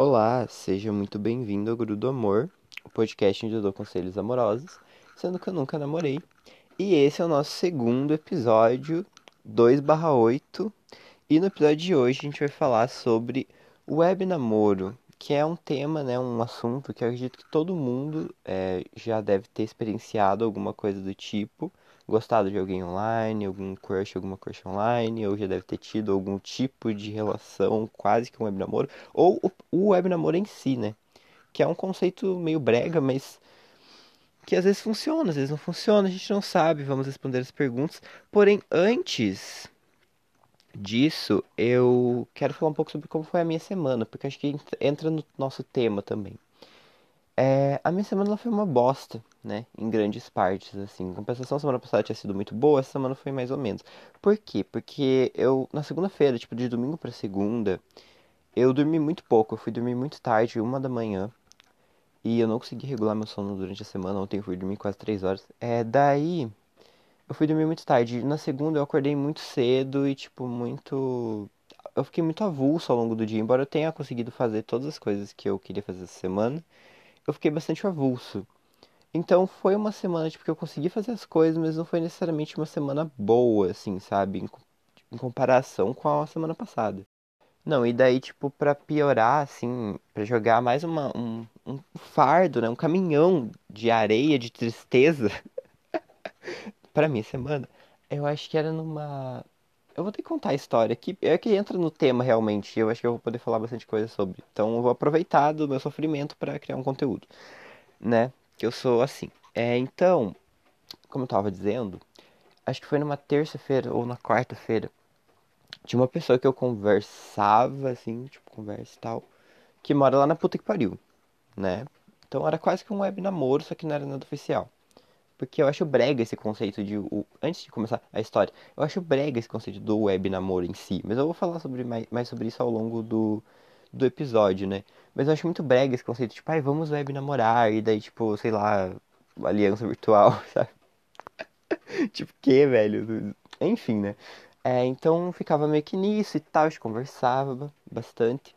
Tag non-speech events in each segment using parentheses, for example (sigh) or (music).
Olá, seja muito bem-vindo ao Guru do Amor, o podcast onde eu dou conselhos amorosos, sendo que eu nunca namorei. E esse é o nosso segundo episódio, 2/8. E no episódio de hoje a gente vai falar sobre web namoro, que é um tema, né, um assunto que eu acredito que todo mundo é, já deve ter experienciado alguma coisa do tipo gostado de alguém online, algum crush, alguma crush online, ou já deve ter tido algum tipo de relação, quase que um web namoro, ou o, web namoro em si, né? Que é um conceito meio brega, mas que às vezes funciona, às vezes não funciona, a gente não sabe, vamos responder as perguntas. Porém, antes disso, eu quero falar um pouco sobre como foi a minha semana, porque acho que entra no nosso tema também. É, a minha semana foi uma bosta, né? Em grandes partes, assim. Em compensação, semana passada tinha sido muito boa, essa semana foi mais ou menos. Por quê? Porque eu, na segunda-feira, tipo, de domingo pra segunda, eu dormi muito pouco. Eu fui dormir muito tarde, uma da manhã. E eu não consegui regular meu sono durante a semana. Ontem eu fui dormir quase três horas. É, daí, eu fui dormir muito tarde. Na segunda eu acordei muito cedo e, tipo, muito. Eu fiquei muito avulso ao longo do dia. Embora eu tenha conseguido fazer todas as coisas que eu queria fazer essa semana eu fiquei bastante avulso. Então foi uma semana tipo, que eu consegui fazer as coisas, mas não foi necessariamente uma semana boa, assim, sabe? Em, em comparação com a semana passada. Não, e daí, tipo, pra piorar, assim, pra jogar mais uma, um, um fardo, né? Um caminhão de areia, de tristeza (laughs) pra minha semana, eu acho que era numa eu vou ter que contar a história que é que entra no tema realmente. Eu acho que eu vou poder falar bastante coisa sobre. Então eu vou aproveitar do meu sofrimento para criar um conteúdo, né? Que eu sou assim. É, então, como eu tava dizendo, acho que foi numa terça-feira ou na quarta-feira. Tinha uma pessoa que eu conversava, assim, tipo, conversa e tal, que mora lá na puta que pariu, né? Então era quase que um web namoro, só que não era nada oficial. Porque eu acho brega esse conceito de. O, antes de começar a história, eu acho brega esse conceito do web namoro em si. Mas eu vou falar sobre mais, mais sobre isso ao longo do, do episódio, né? Mas eu acho muito brega esse conceito, tipo, ai, vamos web namorar, e daí, tipo, sei lá, aliança virtual, (laughs) sabe? tipo, que, velho? Enfim, né? É, então ficava meio que nisso e tal, a gente conversava bastante.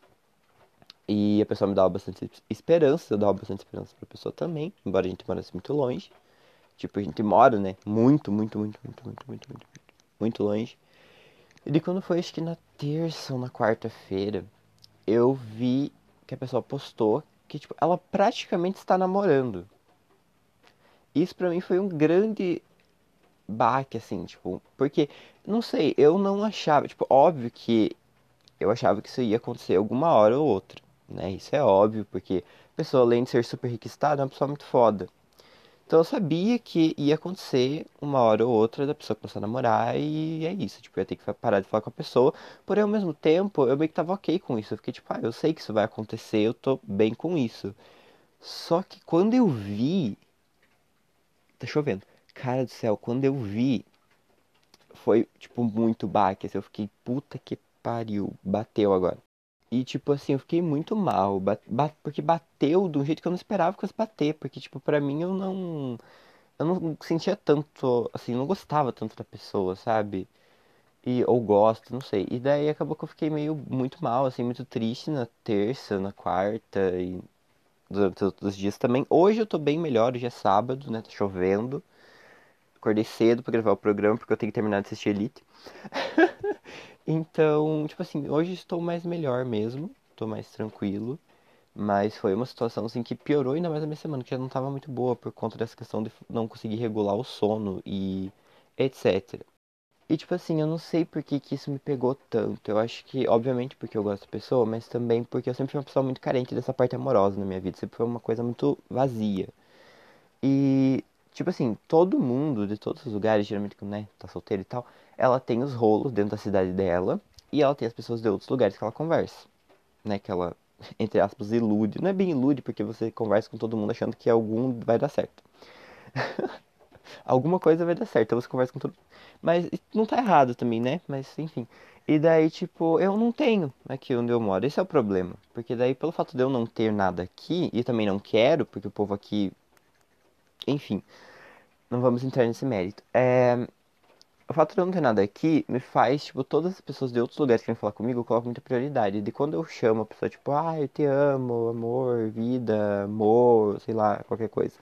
E a pessoa me dava bastante esperança, eu dava bastante esperança pra pessoa também, embora a gente morasse muito longe. Tipo, a gente mora, né? Muito, muito, muito, muito, muito, muito, muito, muito longe. E de quando foi, acho que na terça ou na quarta-feira, eu vi que a pessoa postou que, tipo, ela praticamente está namorando. Isso pra mim foi um grande baque, assim, tipo, porque, não sei, eu não achava, tipo, óbvio que eu achava que isso ia acontecer alguma hora ou outra, né? Isso é óbvio, porque a pessoa, além de ser super requisitada, é uma pessoa muito foda. Então eu sabia que ia acontecer uma hora ou outra da pessoa começar a namorar e é isso. Tipo, eu ia ter que parar de falar com a pessoa. Porém, ao mesmo tempo, eu meio que tava ok com isso. Eu fiquei tipo, ah, eu sei que isso vai acontecer, eu tô bem com isso. Só que quando eu vi. Tá chovendo. Cara do céu, quando eu vi. Foi, tipo, muito baque. Assim, eu fiquei, puta que pariu. Bateu agora. E, tipo assim, eu fiquei muito mal. Porque bateu de um jeito que eu não esperava que fosse bater. Porque, tipo, pra mim eu não. Eu não sentia tanto. Assim, não gostava tanto da pessoa, sabe? E, ou gosto, não sei. E daí acabou que eu fiquei meio muito mal, assim, muito triste na terça, na quarta e durante os dias também. Hoje eu tô bem melhor, hoje é sábado, né? Tá chovendo. Acordei cedo pra gravar o programa porque eu tenho que terminar de assistir Elite. (laughs) Então, tipo assim, hoje estou mais melhor mesmo, estou mais tranquilo, mas foi uma situação assim que piorou ainda mais a minha semana, que já não estava muito boa por conta dessa questão de não conseguir regular o sono e etc. E tipo assim, eu não sei por que, que isso me pegou tanto. Eu acho que, obviamente, porque eu gosto da pessoa, mas também porque eu sempre fui uma pessoa muito carente dessa parte amorosa na minha vida. Sempre foi uma coisa muito vazia. E, tipo assim, todo mundo, de todos os lugares, geralmente, né, tá solteiro e tal, ela tem os rolos dentro da cidade dela e ela tem as pessoas de outros lugares que ela conversa, né? Que ela, (laughs) entre aspas, ilude. Não é bem ilude porque você conversa com todo mundo achando que algum vai dar certo. (laughs) Alguma coisa vai dar certo, então você conversa com todo Mas não tá errado também, né? Mas enfim. E daí, tipo, eu não tenho aqui onde eu moro. Esse é o problema. Porque daí, pelo fato de eu não ter nada aqui, e também não quero, porque o povo aqui. Enfim. Não vamos entrar nesse mérito. É o fato de eu não ter nada aqui me faz, tipo, todas as pessoas de outros lugares que vêm falar comigo, eu coloco muita prioridade. De quando eu chamo a pessoa, tipo, ah, eu te amo, amor, vida, amor, sei lá, qualquer coisa.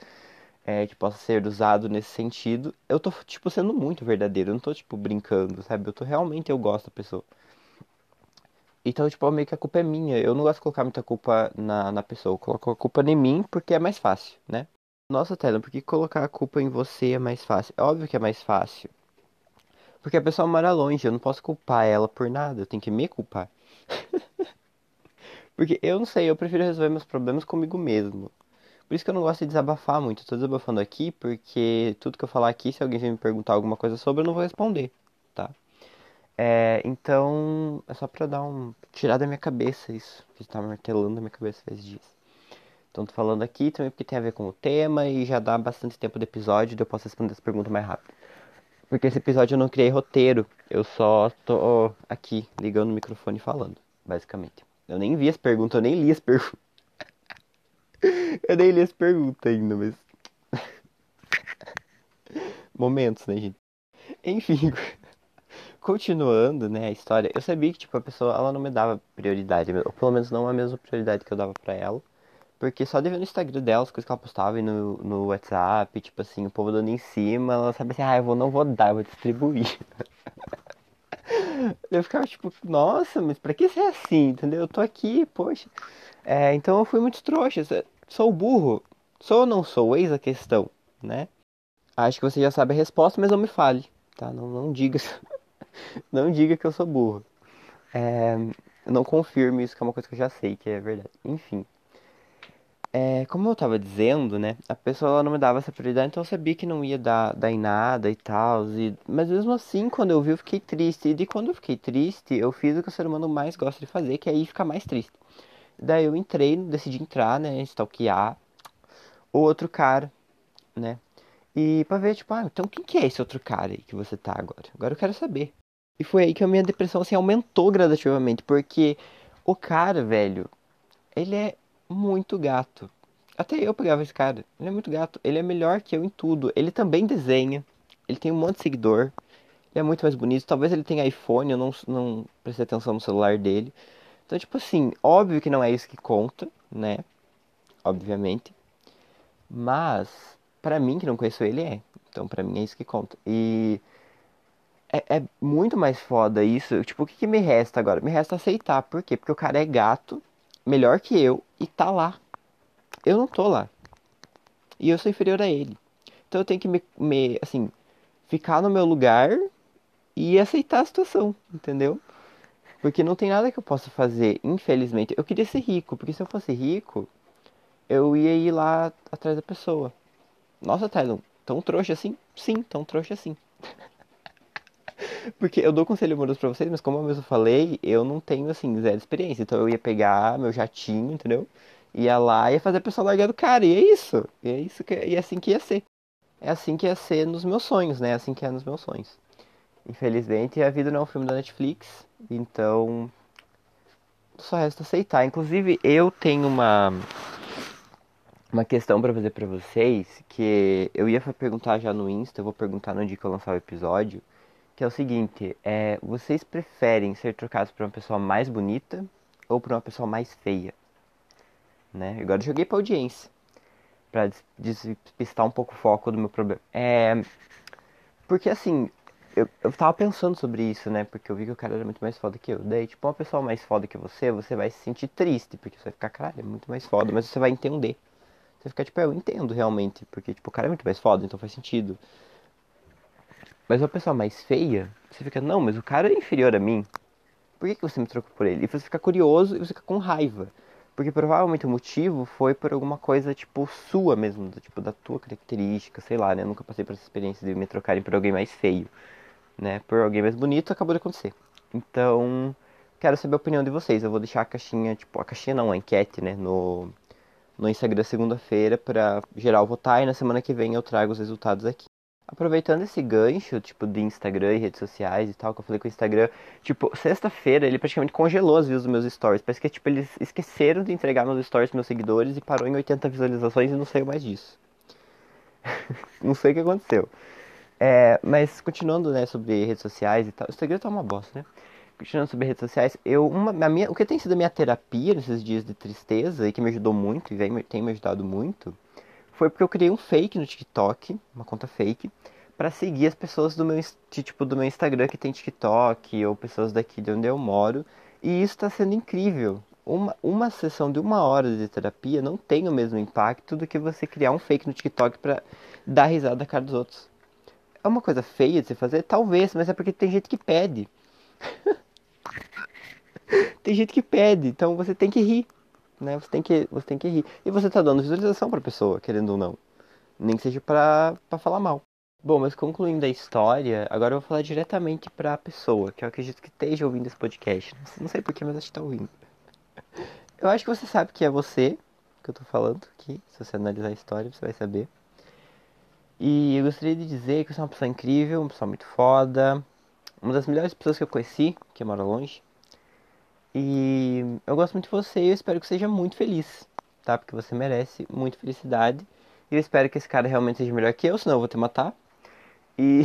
É, que possa ser usado nesse sentido, eu tô, tipo, sendo muito verdadeiro. Eu não tô, tipo, brincando, sabe? Eu tô realmente, eu gosto da pessoa. Então, tipo, meio que a culpa é minha. Eu não gosto de colocar muita culpa na, na pessoa. Eu coloco a culpa em mim porque é mais fácil, né? Nossa, Tela, por que colocar a culpa em você é mais fácil? É óbvio que é mais fácil. Porque a pessoa mora longe, eu não posso culpar ela por nada, eu tenho que me culpar. (laughs) Porque eu não sei, eu prefiro resolver meus problemas comigo mesmo. Por isso que eu não gosto de desabafar muito. Eu tô desabafando aqui porque tudo que eu falar aqui, se alguém me perguntar alguma coisa sobre, eu não vou responder, tá? É, então, é só pra dar um. tirar da minha cabeça isso. Que tá martelando na minha cabeça faz dias. Então, tô falando aqui também porque tem a ver com o tema e já dá bastante tempo do episódio, eu posso responder essa pergunta mais rápido. Porque esse episódio eu não criei roteiro, eu só tô aqui ligando o microfone e falando, basicamente. Eu nem vi as perguntas, eu nem li as perguntas. (laughs) eu nem li as perguntas ainda, mas. (laughs) Momentos, né, gente? Enfim, (laughs) continuando, né, a história, eu sabia que, tipo, a pessoa, ela não me dava prioridade, ou pelo menos não a mesma prioridade que eu dava pra ela. Porque só de ver no Instagram dela as coisas que ela postava e no, no WhatsApp, tipo assim, o povo dando em cima, ela sabe assim, ah, eu vou, não vou dar, eu vou distribuir. (laughs) eu ficava tipo, nossa, mas pra que ser assim, entendeu? Eu tô aqui, poxa. É, então eu fui muito trouxa, sou burro. Sou ou não sou? Eis a questão, né? Acho que você já sabe a resposta, mas não me fale, tá? Não, não diga, (laughs) não diga que eu sou burro. É, não confirme isso, que é uma coisa que eu já sei que é verdade. Enfim. É, como eu tava dizendo, né? A pessoa não me dava essa prioridade, então eu sabia que não ia dar, dar em nada e tal. E... Mas mesmo assim, quando eu vi, eu fiquei triste. E de quando eu fiquei triste, eu fiz o que o ser humano mais gosta de fazer, que é ir ficar mais triste. Daí eu entrei, decidi entrar, né? Stalkear o outro cara, né? E pra ver, tipo, ah, então quem que é esse outro cara aí que você tá agora? Agora eu quero saber. E foi aí que a minha depressão, assim, aumentou gradativamente. Porque o cara, velho, ele é muito gato. Até eu pegava esse cara. Ele é muito gato. Ele é melhor que eu em tudo. Ele também desenha. Ele tem um monte de seguidor. Ele é muito mais bonito. Talvez ele tenha iPhone, eu não, não prestei atenção no celular dele. Então, tipo assim, óbvio que não é isso que conta, né? Obviamente. Mas, para mim, que não conheço ele, é. Então, para mim, é isso que conta. E é, é, muito mais foda isso. Tipo, o que, que me resta agora? Me resta aceitar. Por quê? Porque o cara é gato melhor que eu e tá lá. Eu não tô lá. E eu sou inferior a ele. Então eu tenho que me, me assim, ficar no meu lugar e aceitar a situação, entendeu? Porque não tem nada que eu possa fazer, infelizmente. Eu queria ser rico, porque se eu fosse rico, eu ia ir lá atrás da pessoa. Nossa, Tylon, tão trouxa assim? Sim, tão trouxa assim. (laughs) Porque eu dou conselho amoroso pra vocês, mas como eu mesmo falei, eu não tenho, assim, zero experiência. Então eu ia pegar meu jatinho, entendeu? Ia lá e ia fazer a pessoa largar do cara. E é isso. E é isso que e é assim que ia ser. É assim que ia ser nos meus sonhos, né? É assim que é nos meus sonhos. Infelizmente, a vida não é um filme da Netflix. Então, só resta aceitar. Inclusive, eu tenho uma uma questão para fazer para vocês que eu ia perguntar já no Insta, eu vou perguntar no dia que eu lançar o episódio que é o seguinte, é, vocês preferem ser trocados por uma pessoa mais bonita ou por uma pessoa mais feia? Né? Agora eu joguei pra audiência, pra despistar um pouco o foco do meu problema. É, porque assim, eu, eu tava pensando sobre isso, né? Porque eu vi que o cara era muito mais foda que eu. Daí, tipo, uma pessoa mais foda que você, você vai se sentir triste, porque você vai ficar, caralho, é muito mais foda, mas você vai entender. Você fica tipo, é, eu entendo realmente, porque, tipo, o cara é muito mais foda, então faz sentido. Mas uma pessoa mais feia, você fica, não, mas o cara é inferior a mim. Por que, que você me trocou por ele? E você fica curioso e você fica com raiva. Porque provavelmente o motivo foi por alguma coisa, tipo, sua mesmo, tipo, da tua característica, sei lá, né? Eu nunca passei por essa experiência de me trocarem por alguém mais feio, né? Por alguém mais bonito, acabou de acontecer. Então, quero saber a opinião de vocês. Eu vou deixar a caixinha, tipo, a caixinha não, a enquete, né? No, no Instagram segunda-feira pra geral votar e na semana que vem eu trago os resultados aqui. Aproveitando esse gancho, tipo, de Instagram e redes sociais e tal, que eu falei com o Instagram, tipo, sexta-feira ele praticamente congelou as views dos meus stories. Parece que, tipo, eles esqueceram de entregar meus stories meus seguidores e parou em 80 visualizações e não saiu mais disso. (laughs) não sei o que aconteceu. É, mas continuando, né, sobre redes sociais e tal. O Instagram tá uma bosta, né? Continuando sobre redes sociais, eu, uma, a minha, o que tem sido a minha terapia nesses dias de tristeza e que me ajudou muito e vem, tem me ajudado muito, foi porque eu criei um fake no TikTok, uma conta fake, para seguir as pessoas do meu, tipo, do meu Instagram que tem TikTok ou pessoas daqui de onde eu moro. E isso está sendo incrível. Uma, uma sessão de uma hora de terapia não tem o mesmo impacto do que você criar um fake no TikTok para dar risada da cara dos outros. É uma coisa feia de se fazer? Talvez, mas é porque tem gente que pede. (laughs) tem gente que pede, então você tem que rir. Né? Você, tem que, você tem que rir. E você tá dando visualização pra pessoa, querendo ou não. Nem que seja pra, pra falar mal. Bom, mas concluindo a história, agora eu vou falar diretamente para a pessoa, que eu acredito que esteja ouvindo esse podcast. Não sei porquê, mas acho que está ouvindo. Eu acho que você sabe que é você que eu estou falando aqui. Se você analisar a história, você vai saber. E eu gostaria de dizer que você é uma pessoa incrível, uma pessoa muito foda. Uma das melhores pessoas que eu conheci, que mora longe. E eu gosto muito de você e eu espero que seja muito feliz, tá? Porque você merece muita felicidade. E eu espero que esse cara realmente seja melhor que eu, senão eu vou te matar. E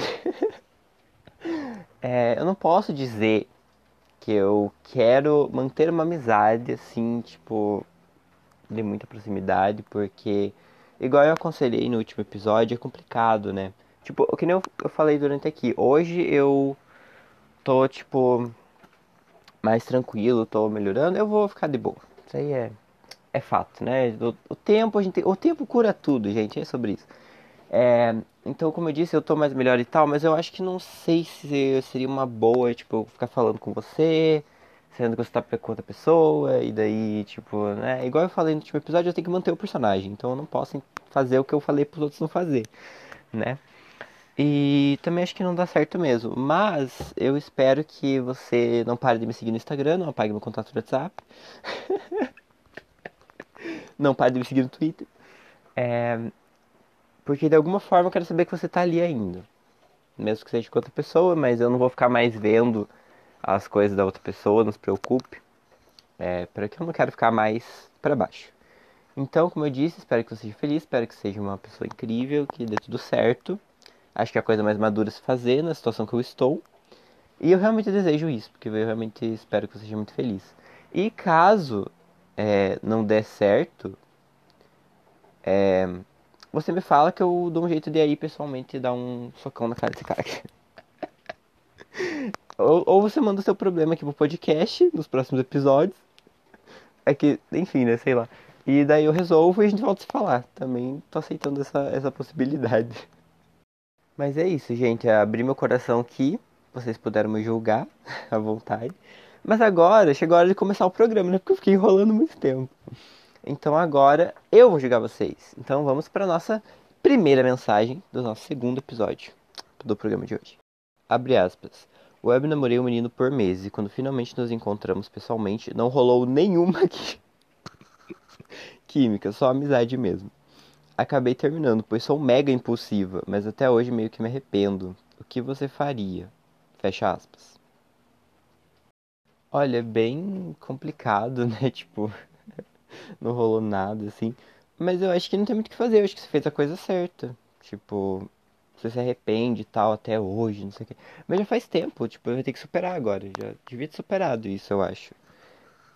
(laughs) é, eu não posso dizer que eu quero manter uma amizade assim, tipo, de muita proximidade, porque, igual eu aconselhei no último episódio, é complicado, né? Tipo, o que nem eu, eu falei durante aqui, hoje eu tô, tipo, mais tranquilo, tô melhorando, eu vou ficar de boa. Isso aí é, é fato, né? O, o tempo, a gente, o tempo cura tudo, gente, é sobre isso. É, então, como eu disse, eu tô mais melhor e tal, mas eu acho que não sei se seria uma boa, tipo, ficar falando com você, sendo que você tá com outra pessoa, e daí, tipo, né? Igual eu falei no último episódio, eu tenho que manter o personagem, então eu não posso fazer o que eu falei pros outros não fazer, né? E também acho que não dá certo mesmo. Mas eu espero que você não pare de me seguir no Instagram, não apague meu contato no WhatsApp. (laughs) não pare de me seguir no Twitter. É, porque de alguma forma eu quero saber que você tá ali ainda. Mesmo que seja com outra pessoa, mas eu não vou ficar mais vendo as coisas da outra pessoa, não se preocupe. É, que eu não quero ficar mais para baixo. Então, como eu disse, espero que você seja feliz, espero que seja uma pessoa incrível, que dê tudo certo. Acho que é a coisa mais madura se fazer na situação que eu estou. E eu realmente desejo isso, porque eu realmente espero que você seja muito feliz. E caso é, não der certo, é, você me fala que eu dou um jeito de aí pessoalmente dar um socão na cara desse cara. (laughs) ou, ou você manda o seu problema aqui pro podcast nos próximos episódios. É que, enfim, né? Sei lá. E daí eu resolvo e a gente volta a se falar. Também tô aceitando essa, essa possibilidade. Mas é isso, gente. Abri meu coração aqui. Vocês puderam me julgar (laughs) à vontade. Mas agora chegou a hora de começar o programa, né? Porque eu fiquei enrolando muito tempo. Então agora eu vou julgar vocês. Então vamos para nossa primeira mensagem do nosso segundo episódio do programa de hoje. Abre aspas. Web namorei um menino por meses e quando finalmente nos encontramos pessoalmente, não rolou nenhuma (laughs) química, só amizade mesmo. Acabei terminando, pois sou mega impulsiva, mas até hoje meio que me arrependo. O que você faria? Fecha aspas. Olha, é bem complicado, (laughs) né? Tipo, (laughs) não rolou nada, assim. Mas eu acho que não tem muito o que fazer, eu acho que você fez a coisa certa. Tipo, você se arrepende e tal até hoje, não sei o quê. Mas já faz tempo, tipo, eu vou ter que superar agora. Já devia ter superado isso, eu acho.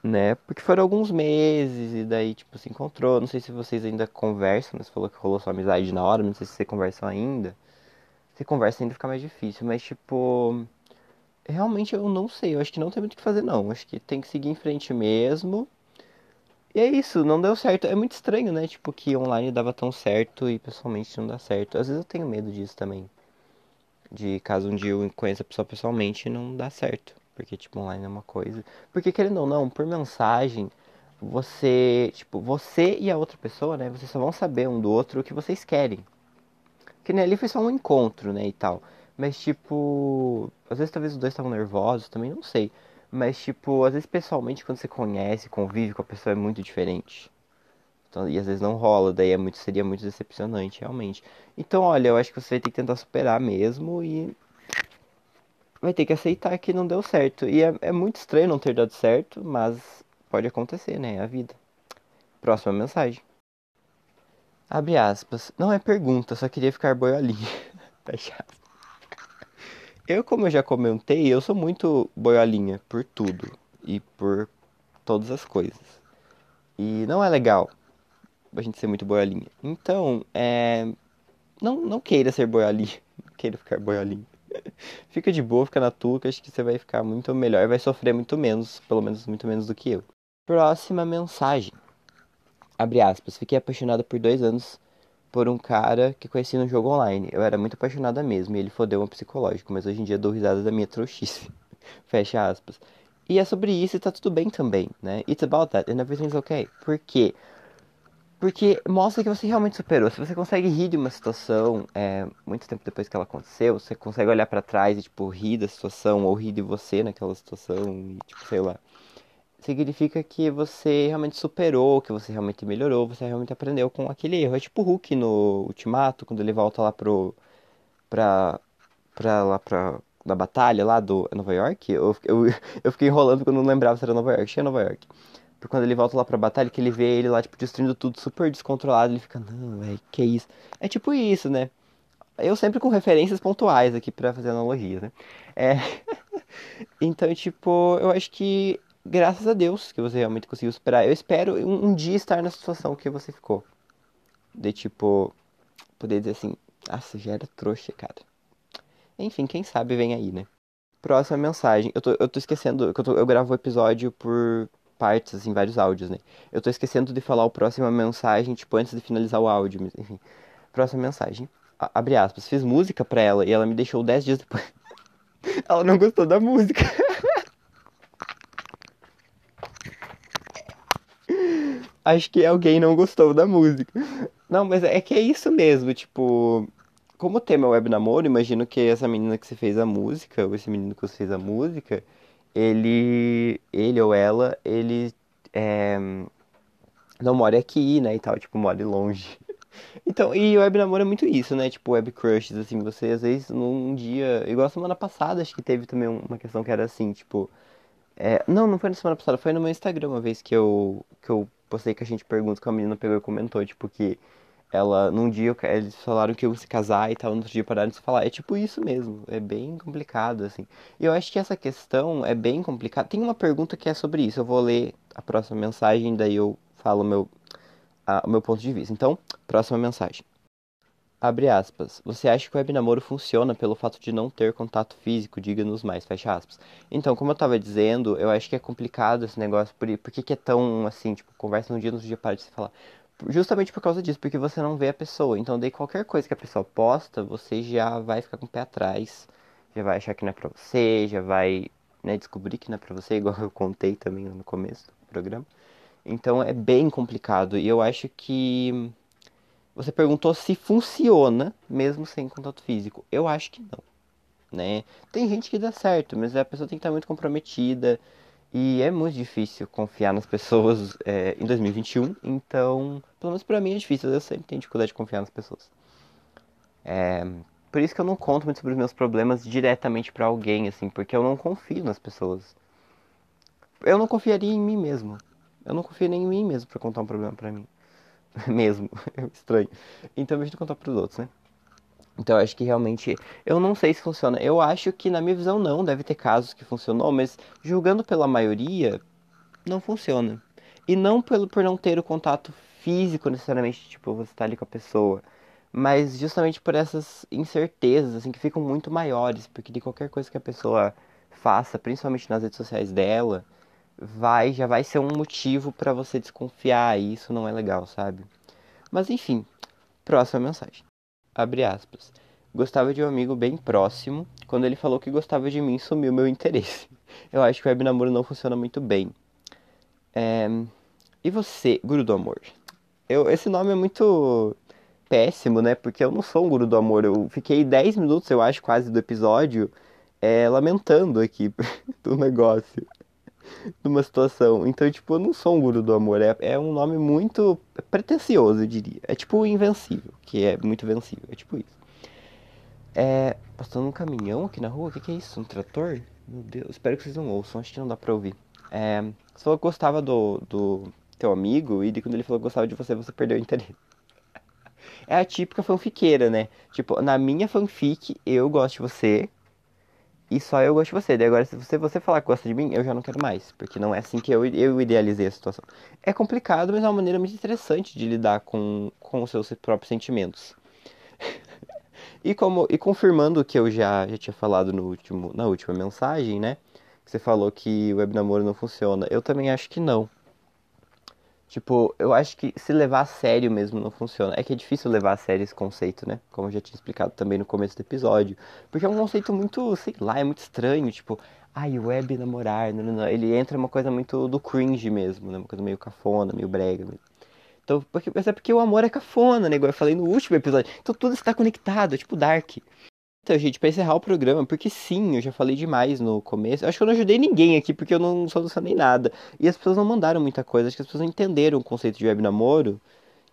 Né? Porque foram alguns meses e daí, tipo, se encontrou. Não sei se vocês ainda conversam? Você falou que rolou sua amizade na hora, não sei se vocês conversam ainda. Se conversa ainda fica mais difícil, mas tipo. Realmente eu não sei, eu acho que não tem muito o que fazer não. Acho que tem que seguir em frente mesmo. E é isso, não deu certo. É muito estranho, né? Tipo, que online dava tão certo e pessoalmente não dá certo. Às vezes eu tenho medo disso também. De caso um dia eu conheça a pessoa pessoalmente não dá certo. Porque, tipo, online é uma coisa. Porque, querendo ou não, por mensagem, você, tipo, você e a outra pessoa, né? Vocês só vão saber um do outro o que vocês querem. Que nem ali foi só um encontro, né? E tal. Mas, tipo, às vezes talvez os dois estavam nervosos, também não sei. Mas, tipo, às vezes pessoalmente, quando você conhece, convive com a pessoa, é muito diferente. Então, e às vezes não rola, daí é muito, seria muito decepcionante, realmente. Então, olha, eu acho que você vai ter que tentar superar mesmo e vai ter que aceitar que não deu certo. E é, é muito estranho não ter dado certo, mas pode acontecer, né? É a vida. Próxima mensagem. Abre aspas. Não é pergunta, só queria ficar boiolinha. (laughs) Fecha aspas. Eu, como eu já comentei, eu sou muito boiolinha por tudo e por todas as coisas. E não é legal a gente ser muito boiolinha. Então, é... não, não queira ser boiolinha. (laughs) Não queira ficar boiolinha. (laughs) fica de boa, fica na que acho que você vai ficar muito melhor e vai sofrer muito menos, pelo menos muito menos do que eu. Próxima mensagem. Abre aspas. Fiquei apaixonada por dois anos por um cara que conheci no jogo online. Eu era muito apaixonada mesmo e ele fodeu um psicológico, mas hoje em dia dou risada da minha trouxice. (laughs) Fecha aspas. E é sobre isso e tá tudo bem também, né? It's about that and everything's okay. Por quê? Porque mostra que você realmente superou. Se você consegue rir de uma situação é, muito tempo depois que ela aconteceu, você consegue olhar para trás e, tipo, rir da situação ou rir de você naquela situação e, tipo, sei lá significa que você realmente superou, que você realmente melhorou, você realmente aprendeu com aquele erro. É tipo o Hulk no Ultimato, quando ele volta lá pro. pra. pra lá pra. da batalha lá do Nova York. Eu, eu, (laughs) eu fiquei enrolando porque eu não lembrava se era Nova York. Tinha Nova York. Quando ele volta lá pra batalha, que ele vê ele lá, tipo, destruindo tudo super descontrolado, ele fica, não, velho, que isso? É tipo isso, né? Eu sempre com referências pontuais aqui para fazer analogia, né? É... (laughs) então, tipo, eu acho que graças a Deus que você realmente conseguiu superar. Eu espero um, um, dia estar na situação que você ficou. De tipo, poder dizer assim, nossa, já era trouxa, cara. Enfim, quem sabe vem aí, né? Próxima mensagem. Eu tô, eu tô esquecendo, eu, tô, eu gravo o episódio por partes, assim, vários áudios, né? Eu tô esquecendo de falar o próxima mensagem, tipo, antes de finalizar o áudio, enfim. Próxima mensagem. A, abre aspas. Fiz música pra ela e ela me deixou 10 dias depois. (laughs) ela não gostou da música. (laughs) acho que alguém não gostou da música. Não, mas é que é isso mesmo, tipo, como o tema é web namoro, imagino que essa menina que você fez a música, ou esse menino que você fez a música, ele, ele ou ela, ele é, não mora aqui, né, e tal, tipo, mora longe. (laughs) Então, e web namoro é muito isso, né, tipo, web crushes, assim, você às vezes num dia, igual semana passada, acho que teve também uma questão que era assim, tipo, é, não, não foi na semana passada, foi no meu Instagram uma vez que eu, que eu postei que a gente pergunta que a menina pegou e comentou, tipo, que ela, num dia, eles falaram que iam se casar e tal, no outro dia pararam de se falar. É tipo isso mesmo, é bem complicado, assim. E eu acho que essa questão é bem complicada. Tem uma pergunta que é sobre isso, eu vou ler a próxima mensagem, daí eu falo meu, a, o meu ponto de vista. Então, próxima mensagem. Abre aspas. Você acha que o web namoro funciona pelo fato de não ter contato físico? Diga-nos mais, fecha aspas. Então, como eu tava dizendo, eu acho que é complicado esse negócio. Por, por que, que é tão assim, tipo, conversa num dia, no outro dia para de se falar? Justamente por causa disso, porque você não vê a pessoa. Então, daí qualquer coisa que a pessoa posta, você já vai ficar com o pé atrás, já vai achar que não é pra você, já vai né, descobrir que não é pra você, (laughs) igual eu contei também no começo do programa. Então, é bem complicado. E eu acho que você perguntou se funciona mesmo sem contato físico. Eu acho que não, né? Tem gente que dá certo, mas a pessoa tem que estar muito comprometida e é muito difícil confiar nas pessoas é, em 2021. Então, pelo menos para mim é difícil. Eu sempre tenho dificuldade de confiar nas pessoas. É, por isso que eu não conto muito sobre os meus problemas diretamente para alguém, assim, porque eu não confio nas pessoas. Eu não confiaria em mim mesmo. Eu não confio nem em mim mesmo para contar um problema para mim. (laughs) mesmo. (laughs) É estranho. Então, a gente contar pros outros, né? Então, acho que realmente. Eu não sei se funciona. Eu acho que, na minha visão, não. Deve ter casos que funcionou, mas julgando pela maioria, não funciona. E não pelo, por não ter o contato físico necessariamente, tipo, você tá ali com a pessoa. Mas justamente por essas incertezas, assim, que ficam muito maiores. Porque de qualquer coisa que a pessoa faça, principalmente nas redes sociais dela, vai já vai ser um motivo para você desconfiar e isso não é legal, sabe? Mas enfim, próxima mensagem. Abre aspas. Gostava de um amigo bem próximo. Quando ele falou que gostava de mim, sumiu meu interesse. (laughs) Eu acho que o web namoro não funciona muito bem. É... E você, guru do amor? Eu, esse nome é muito péssimo, né? Porque eu não sou um guru do amor. Eu fiquei 10 minutos, eu acho, quase do episódio, é, lamentando aqui (laughs) do negócio (laughs) numa situação. Então, tipo, eu não sou um guru do amor. É, é um nome muito pretencioso, eu diria. É tipo Invencível, que é muito vencível. É tipo isso. É. Passando um caminhão aqui na rua? O que, que é isso? Um trator? Meu Deus, espero que vocês não ouçam, acho que não dá pra ouvir. É. Você falou que gostava do, do teu amigo, e quando ele falou que gostava de você, você perdeu o interesse. (laughs) É a típica fanfiqueira, né? Tipo, na minha fanfic, eu gosto de você, e só eu gosto de você. Daí agora, se você, você falar que gosta de mim, eu já não quero mais. Porque não é assim que eu, eu idealizei a situação. É complicado, mas é uma maneira muito interessante de lidar com, com os seus próprios sentimentos. (laughs) e, como, e confirmando o que eu já, já tinha falado no último, na última mensagem, né? Que você falou que o web namoro não funciona. Eu também acho que não. Tipo, eu acho que se levar a sério mesmo não funciona. É que é difícil levar a sério esse conceito, né? Como eu já tinha explicado também no começo do episódio. Porque é um conceito muito, sei lá, é muito estranho. Tipo, ai, web namorar. Não, não, não. Ele entra uma coisa muito do cringe mesmo, né? Uma coisa meio cafona, meio brega mesmo. Então, porque, mas é porque o amor é cafona, né? Igual eu falei no último episódio. Então tudo está conectado, é tipo Dark. Então, gente, pra encerrar o programa, porque sim, eu já falei demais no começo. Acho que eu não ajudei ninguém aqui, porque eu não solucionei nada. E as pessoas não mandaram muita coisa, acho que as pessoas não entenderam o conceito de web namoro.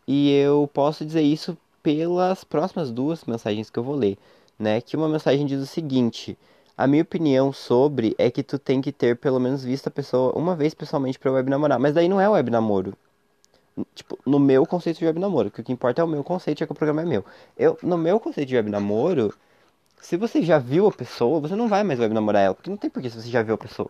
E eu posso dizer isso pelas próximas duas mensagens que eu vou ler, né? Que uma mensagem diz o seguinte: a minha opinião sobre é que tu tem que ter pelo menos visto a pessoa uma vez pessoalmente para web namorar. Mas daí não é web namoro. Tipo, no meu conceito de web namoro, o que importa é o meu conceito, é que o programa é meu. Eu, no meu conceito de web namoro, se você já viu a pessoa, você não vai mais web namorar ela, porque não tem porquê se você já viu a pessoa.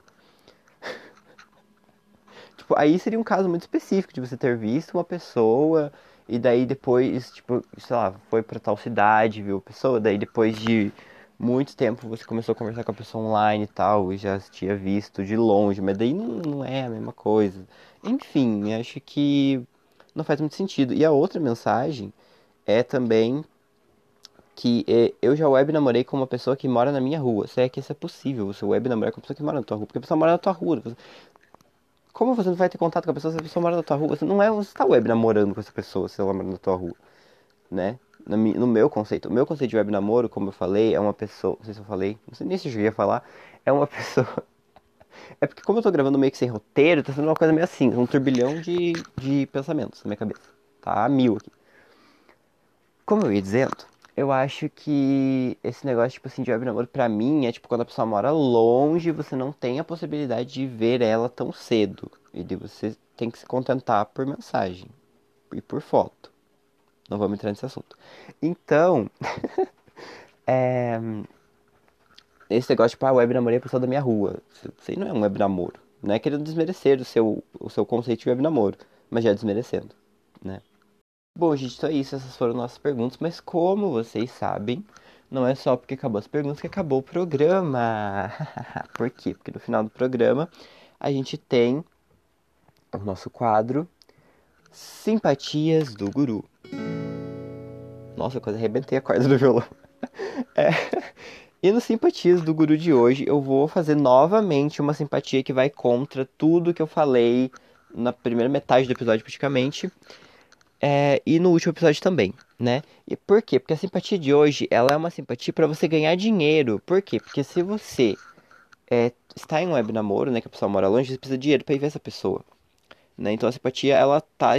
(laughs) tipo, aí seria um caso muito específico de você ter visto uma pessoa e daí depois, tipo, sei lá, foi para tal cidade, viu a pessoa, daí depois de muito tempo você começou a conversar com a pessoa online e tal, e já tinha visto de longe, mas daí não, não é a mesma coisa. Enfim, acho que não faz muito sentido. E a outra mensagem é também que eh, eu já web namorei com uma pessoa que mora na minha rua. Se é que isso é possível, você web namorar com uma pessoa que mora na tua rua, porque a pessoa mora na tua rua. Você... Como você não vai ter contato com a pessoa se a pessoa mora na tua rua? Você não é, você está web namorando com essa pessoa se ela mora na tua rua, né? No meu conceito, o meu conceito de web namoro, como eu falei, é uma pessoa, não sei se eu falei, não sei nem se eu ia falar, é uma (laughs) pessoa é porque como eu tô gravando meio que sem roteiro, tá sendo uma coisa meio assim, um turbilhão de, de pensamentos na minha cabeça. Tá a mil aqui. Como eu ia dizendo, eu acho que esse negócio, tipo assim, de web namoro, pra mim, é tipo quando a pessoa mora longe, você não tem a possibilidade de ver ela tão cedo. E de você tem que se contentar por mensagem e por foto. Não vamos entrar nesse assunto. Então, (laughs) é, esse negócio, tipo, ah, web namorei a pessoa da minha rua. Isso aí não é um web namoro. Não é querendo desmerecer o seu, o seu conceito de web namoro, mas já desmerecendo, né? Bom, gente, então é isso. Essas foram nossas perguntas. Mas como vocês sabem, não é só porque acabou as perguntas que acabou o programa. (laughs) Por quê? Porque no final do programa a gente tem o nosso quadro Simpatias do Guru. Nossa, eu quase arrebentei a corda do violão. (laughs) É. E no Simpatias do Guru de hoje, eu vou fazer novamente uma simpatia que vai contra tudo que eu falei na primeira metade do episódio, praticamente. É, e no último episódio também, né? E por quê? Porque a simpatia de hoje, ela é uma simpatia para você ganhar dinheiro. Por quê? Porque se você é, está em um web namoro, né? Que a pessoa mora longe, você precisa de dinheiro para ir ver essa pessoa. Né? Então a simpatia, ela tá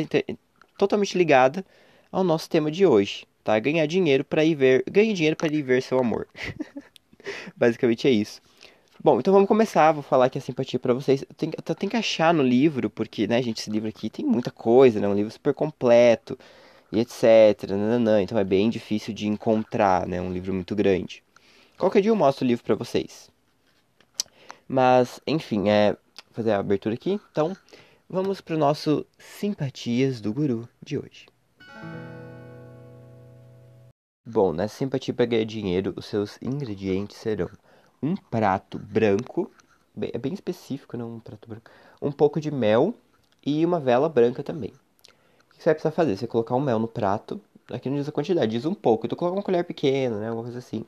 totalmente ligada ao nosso tema de hoje, tá? Ganhar dinheiro para ir ver... Ganhe dinheiro para ir ver seu amor. (laughs) Basicamente é isso. Bom, então vamos começar. Vou falar aqui a simpatia para vocês. Tem, tem que achar no livro, porque, né, gente, esse livro aqui tem muita coisa, né? Um livro super completo e etc. Nananã, então é bem difícil de encontrar, né? Um livro muito grande. Qualquer dia eu mostro o livro para vocês. Mas, enfim, é fazer a abertura aqui. Então, vamos para o nosso Simpatias do Guru de hoje. Bom, na simpatia para ganhar dinheiro, os seus ingredientes serão um prato branco, é bem específico, não um prato branco, um pouco de mel e uma vela branca também. O que você vai precisar fazer? Você colocar um mel no prato, aqui não diz a quantidade, diz um pouco, então coloca uma colher pequena, né, alguma coisa assim.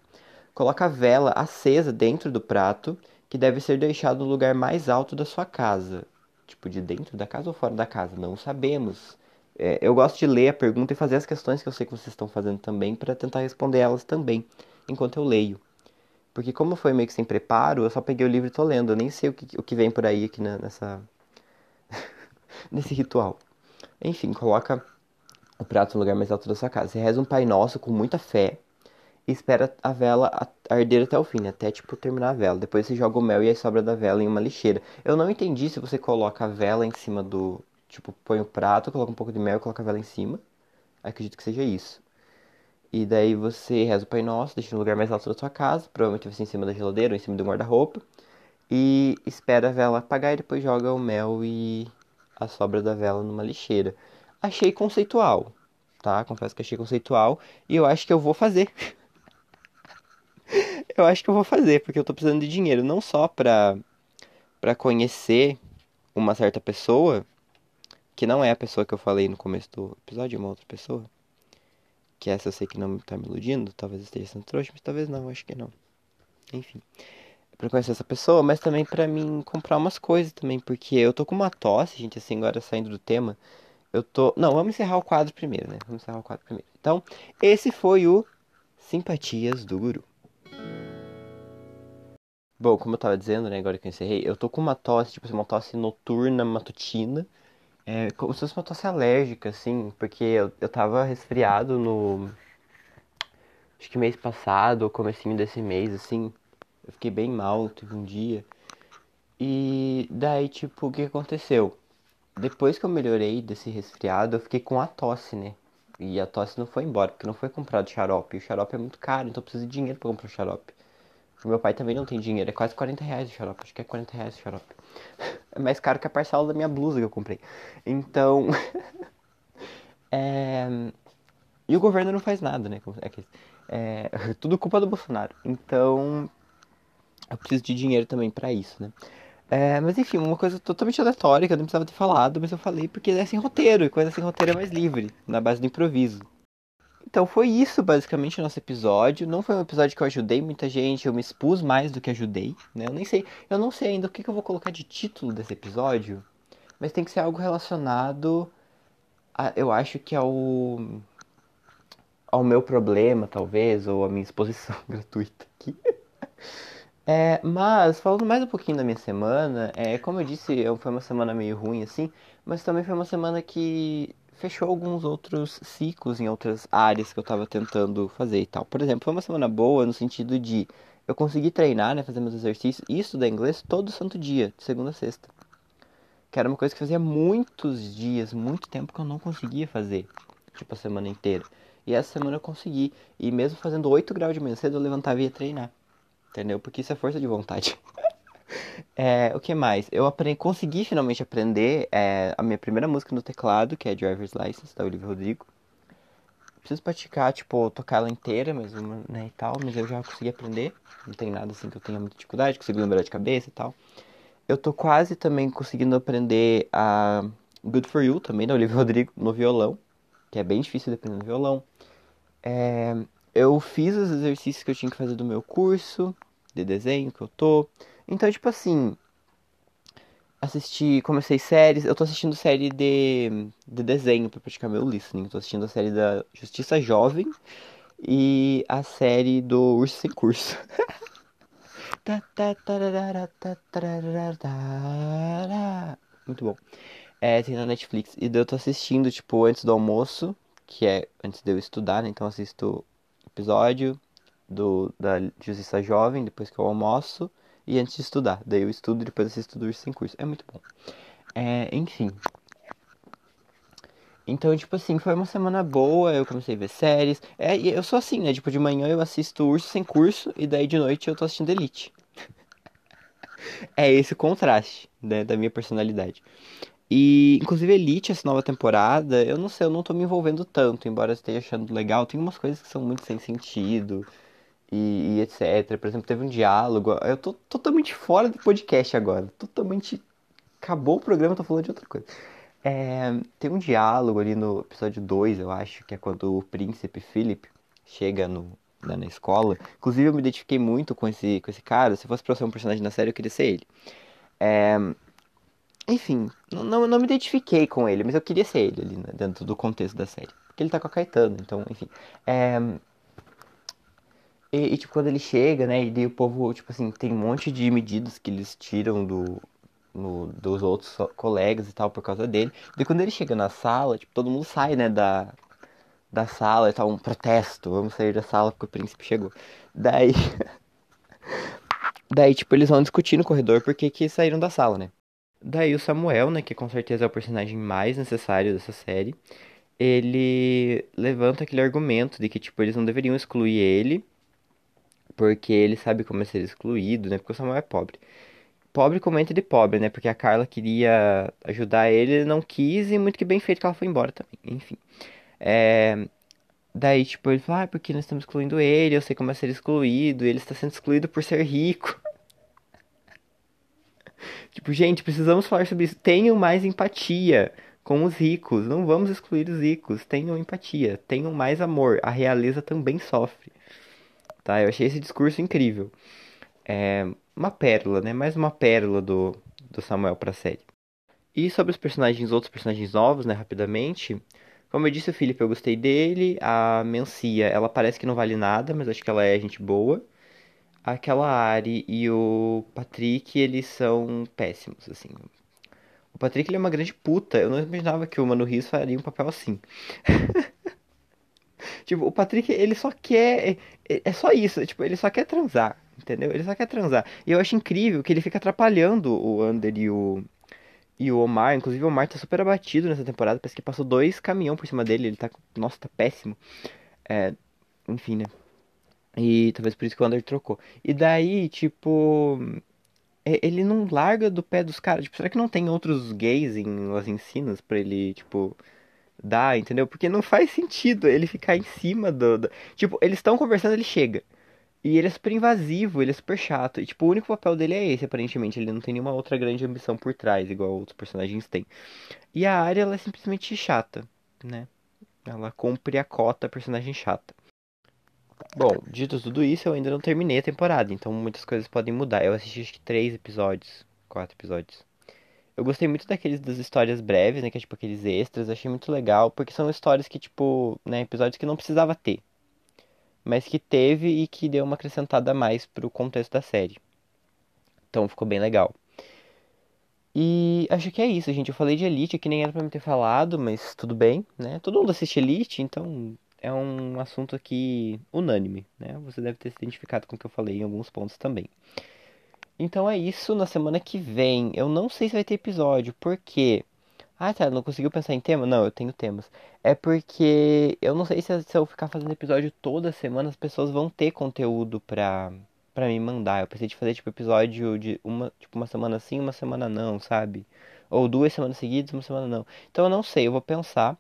Coloca a vela acesa dentro do prato, que deve ser deixado no lugar mais alto da sua casa. Tipo, de dentro da casa ou fora da casa? Não sabemos. É, eu gosto de ler a pergunta e fazer as questões que eu sei que vocês estão fazendo também para tentar responder elas também enquanto eu leio. Porque como foi meio que sem preparo, eu só peguei o livro e tô lendo. Eu nem sei o que, o que vem por aí aqui na, nessa (laughs) nesse ritual. Enfim, coloca o prato no lugar mais alto da sua casa. Você reza um Pai Nosso com muita fé e espera a vela arder até o fim, até tipo terminar a vela. Depois você joga o mel e a sobra da vela em uma lixeira. Eu não entendi se você coloca a vela em cima do, Tipo, põe o prato, coloca um pouco de mel, coloca a vela em cima. Acredito que seja isso. E daí você reza o Pai Nosso, deixa no lugar mais alto da sua casa, provavelmente vai ser em cima da geladeira ou em cima do guarda-roupa. E espera a vela apagar e depois joga o mel e a sobra da vela numa lixeira. Achei conceitual, tá? Confesso que achei conceitual e eu acho que eu vou fazer. (laughs) eu acho que eu vou fazer, porque eu tô precisando de dinheiro, não só pra, pra conhecer uma certa pessoa, que não é a pessoa que eu falei no começo do episódio, é uma outra pessoa. Que essa eu sei que não tá me iludindo, talvez esteja sendo trouxa, mas talvez não, acho que não. Enfim, pra conhecer essa pessoa, mas também pra mim comprar umas coisas também, porque eu tô com uma tosse, gente, assim, agora saindo do tema. Eu tô. Não, vamos encerrar o quadro primeiro, né? Vamos encerrar o quadro primeiro. Então, esse foi o Simpatias do Guru. Bom, como eu tava dizendo, né, agora que eu encerrei, eu tô com uma tosse, tipo assim, uma tosse noturna, matutina. É como se fosse uma tosse alérgica, assim, porque eu, eu tava resfriado no. Acho que mês passado, ou comecinho desse mês, assim. Eu fiquei bem mal, teve um dia. E daí, tipo, o que aconteceu? Depois que eu melhorei desse resfriado, eu fiquei com a tosse, né? E a tosse não foi embora, porque não foi comprado xarope. E o xarope é muito caro, então eu preciso de dinheiro pra comprar o xarope. Meu pai também não tem dinheiro, é quase 40 reais o xarope. Acho que é 40 reais o xarope. (laughs) É mais caro que a parcela da minha blusa que eu comprei. Então. (laughs) é... E o governo não faz nada, né? É, é (laughs) tudo culpa do Bolsonaro. Então. Eu preciso de dinheiro também para isso, né? É, mas enfim, uma coisa totalmente aleatória que eu não precisava ter falado, mas eu falei porque é sem roteiro, e coisa sem roteiro é mais livre, na base do improviso. Então foi isso basicamente o nosso episódio. Não foi um episódio que eu ajudei muita gente, eu me expus mais do que ajudei, né? Eu nem sei, eu não sei ainda o que, que eu vou colocar de título desse episódio, mas tem que ser algo relacionado a, eu acho que ao ao meu problema, talvez, ou a minha exposição (laughs) gratuita aqui. É, mas, falando mais um pouquinho da minha semana, é, como eu disse, eu, foi uma semana meio ruim, assim, mas também foi uma semana que fechou alguns outros ciclos em outras áreas que eu tava tentando fazer e tal. Por exemplo, foi uma semana boa no sentido de eu consegui treinar, né, fazer meus exercícios e estudar inglês todo santo dia, de segunda a sexta. Que era uma coisa que fazia muitos dias, muito tempo que eu não conseguia fazer, tipo a semana inteira. E essa semana eu consegui, e mesmo fazendo 8 graus de manhã cedo, eu levantava e ia treinar entendeu? Porque isso é força de vontade. (laughs) (laughs) é, o que mais? Eu aprendi, consegui finalmente aprender é, a minha primeira música no teclado, que é Driver's License, da Olivia Rodrigo. Preciso praticar, tipo, tocar ela inteira mesmo, né, e tal, mas eu já consegui aprender. Não tem nada assim que eu tenha muita dificuldade, consigo lembrar de cabeça e tal. Eu tô quase também conseguindo aprender a Good For You, também, da Olivia (laughs) Rodrigo, no violão, que é bem difícil de aprender no violão. É, eu fiz os exercícios que eu tinha que fazer do meu curso de desenho que eu tô. Então, tipo assim, assisti, comecei séries, eu tô assistindo série de, de desenho pra praticar meu listening. tô assistindo a série da Justiça Jovem e a série do Urso Sem Curso. (laughs) Muito bom. É, tem na Netflix. E eu tô assistindo, tipo, antes do almoço, que é antes de eu estudar, né? Então assisto episódio do, da Justiça Jovem, depois que eu almoço, e antes de estudar. Daí eu estudo e depois assisto Urso Sem Curso. É muito bom. É, enfim. Então, tipo assim, foi uma semana boa, eu comecei a ver séries. É, eu sou assim, né? Tipo, de manhã eu assisto Urso Sem Curso, e daí de noite eu tô assistindo Elite. (laughs) é esse o contraste, né, da minha personalidade. E, inclusive, Elite, essa nova temporada, eu não sei, eu não tô me envolvendo tanto, embora eu esteja achando legal. Tem umas coisas que são muito sem sentido e, e etc. Por exemplo, teve um diálogo. Eu tô totalmente fora do podcast agora. Totalmente. Acabou o programa, tô falando de outra coisa. É, tem um diálogo ali no episódio 2, eu acho, que é quando o príncipe Philip chega no, né, na escola. Inclusive, eu me identifiquei muito com esse, com esse cara. Se fosse pra ser um personagem na série, eu queria ser ele. É, enfim, não, não me identifiquei com ele, mas eu queria ser ele ali, né, dentro do contexto da série. Porque ele tá com a Caetano, então, enfim. É... E, e, tipo, quando ele chega, né, e o povo, tipo assim, tem um monte de medidas que eles tiram do, no, dos outros colegas e tal por causa dele. E quando ele chega na sala, tipo, todo mundo sai, né, da, da sala e tal, um protesto, vamos sair da sala porque o príncipe chegou. Daí... (laughs) Daí, tipo, eles vão discutir no corredor porque que saíram da sala, né? Daí o Samuel, né, que com certeza é o personagem mais necessário dessa série, ele levanta aquele argumento de que, tipo, eles não deveriam excluir ele, porque ele sabe como é ser excluído, né? Porque o Samuel é pobre. Pobre como entre de pobre, né? Porque a Carla queria ajudar ele, ele não quis, e muito que bem feito que ela foi embora também. Enfim. É... Daí, tipo, ele fala, ah, porque nós estamos excluindo ele, eu sei como é ser excluído, ele está sendo excluído por ser rico. (laughs) tipo, gente, precisamos falar sobre isso. Tenham mais empatia com os ricos. Não vamos excluir os ricos. Tenham empatia, tenham mais amor. A realeza também sofre. Tá? Eu achei esse discurso incrível. É uma pérola, né? Mais uma pérola do, do Samuel pra série. E sobre os personagens, outros personagens novos, né? Rapidamente. Como eu disse, o Felipe, eu gostei dele. A Mencia, ela parece que não vale nada, mas acho que ela é gente boa. Aquela Ari e o Patrick, eles são péssimos, assim. O Patrick ele é uma grande puta. Eu não imaginava que o Mano Rios faria um papel assim. (laughs) tipo, o Patrick, ele só quer. É, é só isso. Tipo, ele só quer transar. Entendeu? Ele só quer transar. E eu acho incrível que ele fica atrapalhando o Ander e o. E o Omar, inclusive o Omar tá super abatido nessa temporada, parece que passou dois caminhão por cima dele, ele tá, nossa, tá péssimo. É, enfim, né? E talvez por isso que o Ander trocou. E daí, tipo, é, ele não larga do pé dos caras. Tipo, será que não tem outros gays em Las Ensinas pra ele, tipo, dar, entendeu? Porque não faz sentido ele ficar em cima do. do... Tipo, eles estão conversando, ele chega. E ele é super invasivo, ele é super chato. E, tipo, o único papel dele é esse, aparentemente. Ele não tem nenhuma outra grande ambição por trás, igual outros personagens têm. E a área, ela é simplesmente chata, né? Ela cumpre a cota personagem chata. Bom, dito tudo isso, eu ainda não terminei a temporada, então muitas coisas podem mudar. Eu assisti acho que três episódios, quatro episódios. Eu gostei muito daqueles das histórias breves, né, que é tipo aqueles extras, achei muito legal, porque são histórias que tipo, né, episódios que não precisava ter, mas que teve e que deu uma acrescentada a mais pro contexto da série. Então ficou bem legal. E acho que é isso, gente. Eu falei de Elite, que nem era pra me ter falado, mas tudo bem, né? Todo mundo assiste Elite, então é um assunto aqui unânime, né? Você deve ter se identificado com o que eu falei em alguns pontos também. Então é isso, na semana que vem. Eu não sei se vai ter episódio, porque. Ah, tá, não conseguiu pensar em tema? Não, eu tenho temas. É porque eu não sei se, se eu ficar fazendo episódio toda semana, as pessoas vão ter conteúdo pra, pra me mandar. Eu pensei de fazer, tipo, episódio de uma, tipo, uma semana sim, uma semana não, sabe? Ou duas semanas seguidas, uma semana não. Então eu não sei, eu vou pensar.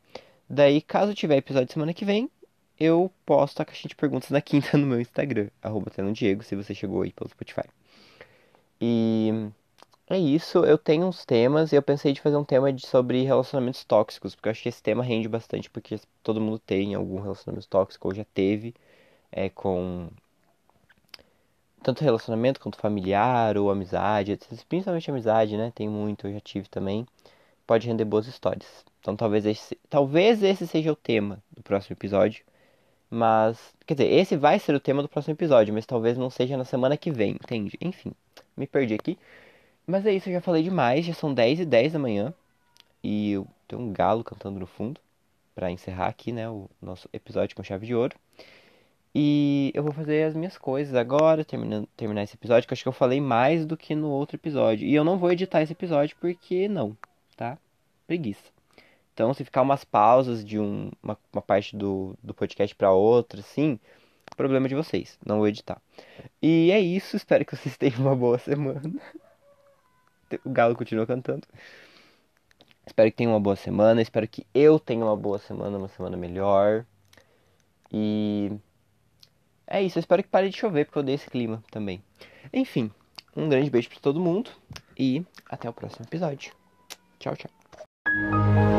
Daí, caso tiver episódio semana que vem, eu posto a caixinha de perguntas na quinta (laughs) no meu Instagram, arroba Diego, se você chegou aí pelo Spotify. E é isso, eu tenho uns temas e eu pensei de fazer um tema de, sobre relacionamentos tóxicos, porque eu acho que esse tema rende bastante, porque todo mundo tem algum relacionamento tóxico ou já teve, é, com tanto relacionamento quanto familiar ou amizade, principalmente amizade, né? Tem muito, eu já tive também. Pode render boas histórias. Então talvez esse, talvez esse seja o tema do próximo episódio. Mas, quer dizer, esse vai ser o tema do próximo episódio, mas talvez não seja na semana que vem, entende? Enfim, me perdi aqui. Mas é isso, eu já falei demais, já são 10 e 10 da manhã. E eu tenho um galo cantando no fundo para encerrar aqui, né, o nosso episódio com chave de ouro. E eu vou fazer as minhas coisas agora, terminando, terminar esse episódio, que eu acho que eu falei mais do que no outro episódio. E eu não vou editar esse episódio porque não, tá? Preguiça. Então, se ficar umas pausas de um, uma, uma parte do, do podcast para outra, assim, problema de vocês, não vou editar. E é isso, espero que vocês (laughs) tenham uma boa semana. O Galo continua cantando. Espero que tenham uma boa semana, espero que eu tenha uma boa semana, uma semana melhor. E é isso, eu espero que pare de chover, porque eu odeio esse clima também. Enfim, um grande beijo para todo mundo e até o próximo episódio. Tchau, tchau.